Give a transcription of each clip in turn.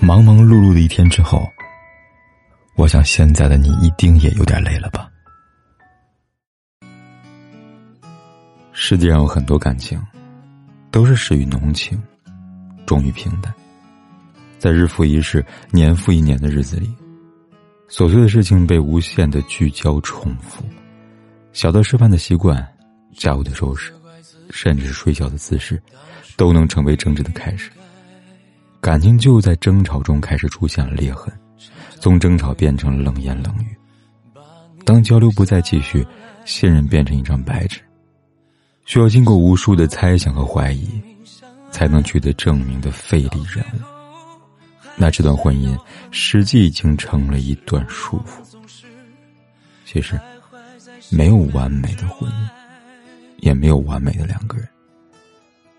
忙忙碌碌的一天之后，我想现在的你一定也有点累了吧？世界上有很多感情，都是始于浓情，终于平淡。在日复一日、年复一年的日子里，琐碎的事情被无限的聚焦重复，小到吃饭的习惯、家务的收拾，甚至是睡觉的姿势，都能成为争执的开始。感情就在争吵中开始出现了裂痕，从争吵变成了冷言冷语。当交流不再继续，信任变成一张白纸，需要经过无数的猜想和怀疑，才能取得证明的费力任务。那这段婚姻实际已经成了一段束缚。其实，没有完美的婚姻，也没有完美的两个人。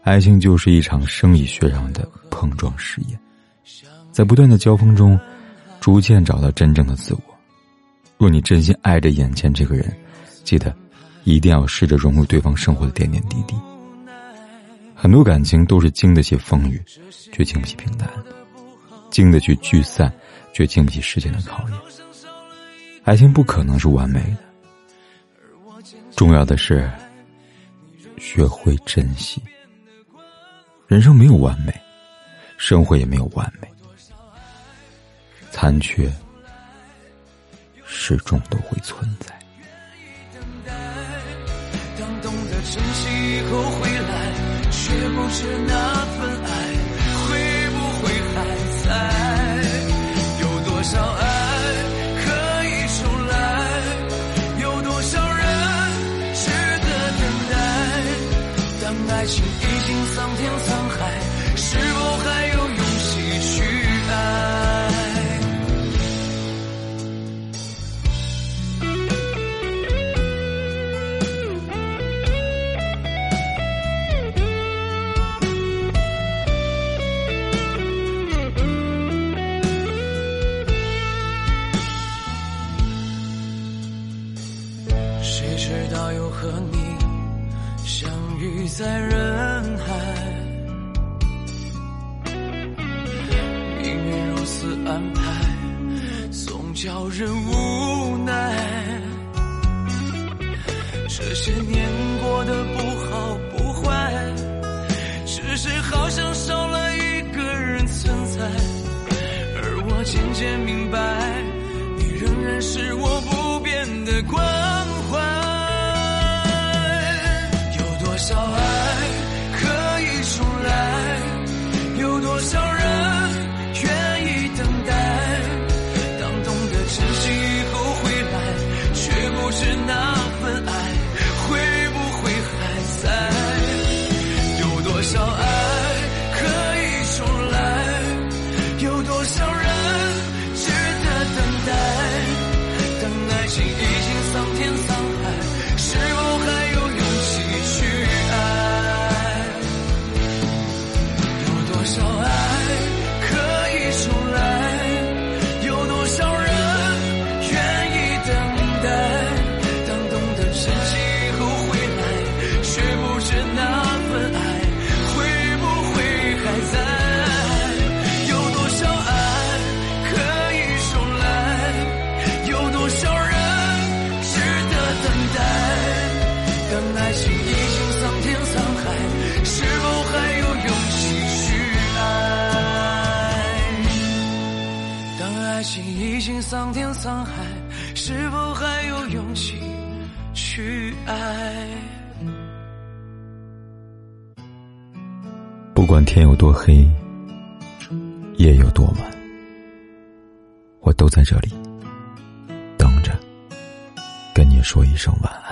爱情就是一场生理学上的碰撞实验，在不断的交锋中，逐渐找到真正的自我。若你真心爱着眼前这个人，记得一定要试着融入对方生活的点点滴滴。很多感情都是经得起风雨，却经不起平淡；经得起聚散，却经不起时间的考验。爱情不可能是完美的，重要的是学会珍惜。人生没有完美，生活也没有完美，残缺始终都会存在。当懂得珍惜以后回来，却不知那份爱桑田沧海是否还有勇气去爱谁知道又和你相遇在人海，命运如此安排，总叫人无奈。这些年过得不好不坏，只是好像少了一个人存在，而我渐渐明白，你仍然是我不变的关。多少爱可以重来有多少人愿意等待当懂得珍惜以后回来却不知那份爱会不会还在？有多少爱可以重来有多少人值得等待当爱情已经桑田沧多少爱可以重来，有多少人愿意等待，当懂得珍惜以后回来，却不知那份爱会不会还在，有多少爱可以重来，有多少人值得等待，当爱情已。爱情已经桑田沧海，是否还有勇气去爱？不管天有多黑，夜有多晚，我都在这里等着，跟你说一声晚安。